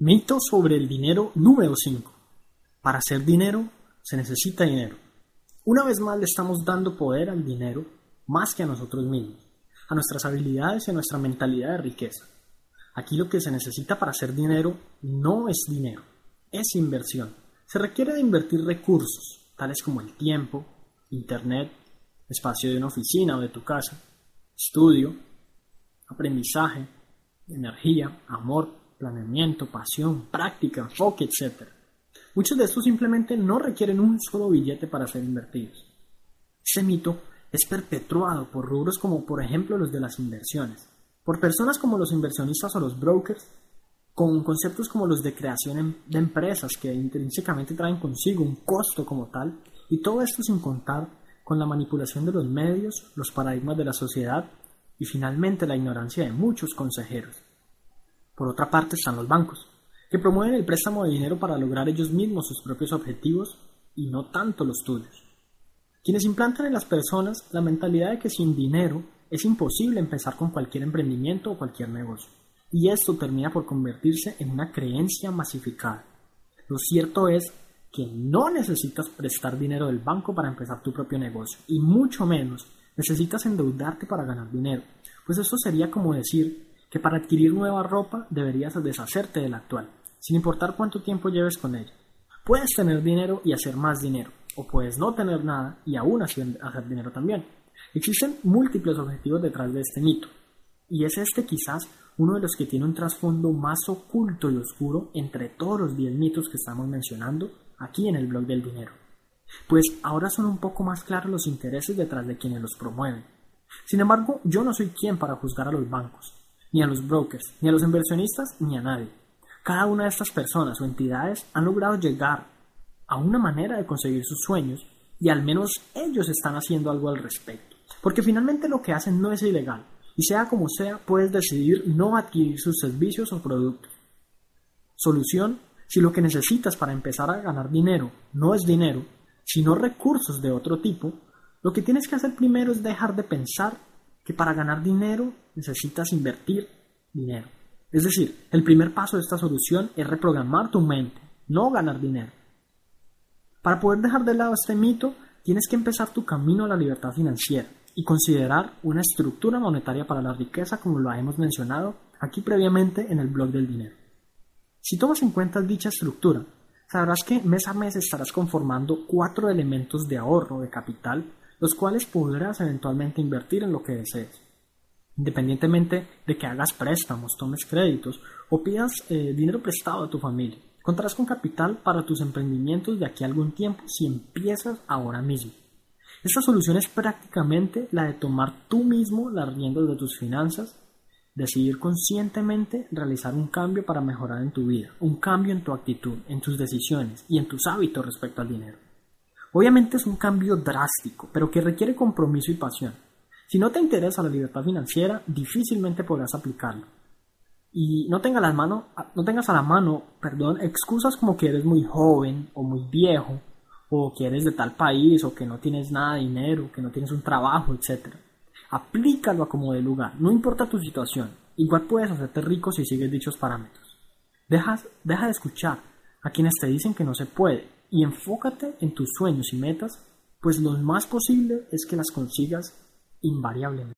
Mito sobre el dinero número 5. Para hacer dinero se necesita dinero. Una vez más le estamos dando poder al dinero más que a nosotros mismos, a nuestras habilidades y a nuestra mentalidad de riqueza. Aquí lo que se necesita para hacer dinero no es dinero, es inversión. Se requiere de invertir recursos, tales como el tiempo, internet, espacio de una oficina o de tu casa, estudio, aprendizaje, energía, amor, planeamiento, pasión, práctica, enfoque, etc. Muchos de estos simplemente no requieren un solo billete para ser invertidos. Ese mito es perpetuado por rubros como por ejemplo los de las inversiones, por personas como los inversionistas o los brokers, con conceptos como los de creación em, de empresas que intrínsecamente traen consigo un costo como tal, y todo esto sin contar con la manipulación de los medios, los paradigmas de la sociedad y finalmente la ignorancia de muchos consejeros. Por otra parte están los bancos, que promueven el préstamo de dinero para lograr ellos mismos sus propios objetivos y no tanto los tuyos. Quienes implantan en las personas la mentalidad de que sin dinero es imposible empezar con cualquier emprendimiento o cualquier negocio. Y esto termina por convertirse en una creencia masificada. Lo cierto es que no necesitas prestar dinero del banco para empezar tu propio negocio, y mucho menos necesitas endeudarte para ganar dinero, pues eso sería como decir que para adquirir nueva ropa deberías deshacerte de la actual, sin importar cuánto tiempo lleves con ella. Puedes tener dinero y hacer más dinero, o puedes no tener nada y aún hacer dinero también. Existen múltiples objetivos detrás de este mito, y es este quizás uno de los que tiene un trasfondo más oculto y oscuro entre todos los 10 mitos que estamos mencionando aquí en el blog del dinero. Pues ahora son un poco más claros los intereses detrás de quienes los promueven. Sin embargo, yo no soy quien para juzgar a los bancos, ni a los brokers, ni a los inversionistas, ni a nadie. Cada una de estas personas o entidades han logrado llegar a una manera de conseguir sus sueños y al menos ellos están haciendo algo al respecto. Porque finalmente lo que hacen no es ilegal y sea como sea puedes decidir no adquirir sus servicios o productos. Solución, si lo que necesitas para empezar a ganar dinero no es dinero, sino recursos de otro tipo, lo que tienes que hacer primero es dejar de pensar que para ganar dinero necesitas invertir dinero. Es decir, el primer paso de esta solución es reprogramar tu mente, no ganar dinero. Para poder dejar de lado este mito, tienes que empezar tu camino a la libertad financiera y considerar una estructura monetaria para la riqueza como lo hemos mencionado aquí previamente en el blog del dinero. Si tomas en cuenta dicha estructura, sabrás que mes a mes estarás conformando cuatro elementos de ahorro de capital los cuales podrás eventualmente invertir en lo que desees. Independientemente de que hagas préstamos, tomes créditos o pidas eh, dinero prestado a tu familia, contarás con capital para tus emprendimientos de aquí a algún tiempo si empiezas ahora mismo. Esta solución es prácticamente la de tomar tú mismo las riendas de tus finanzas, decidir conscientemente realizar un cambio para mejorar en tu vida, un cambio en tu actitud, en tus decisiones y en tus hábitos respecto al dinero. Obviamente es un cambio drástico, pero que requiere compromiso y pasión. Si no te interesa la libertad financiera, difícilmente podrás aplicarlo. Y no, tengas las no tengas a la mano perdón, excusas como que eres muy joven o muy viejo, o que eres de tal país, o que no tienes nada de dinero, que no tienes un trabajo, etc. Aplícalo a como de lugar, no importa tu situación. Igual puedes hacerte rico si sigues dichos parámetros. deja de escuchar a quienes te dicen que no se puede y enfócate en tus sueños y metas, pues lo más posible es que las consigas invariablemente.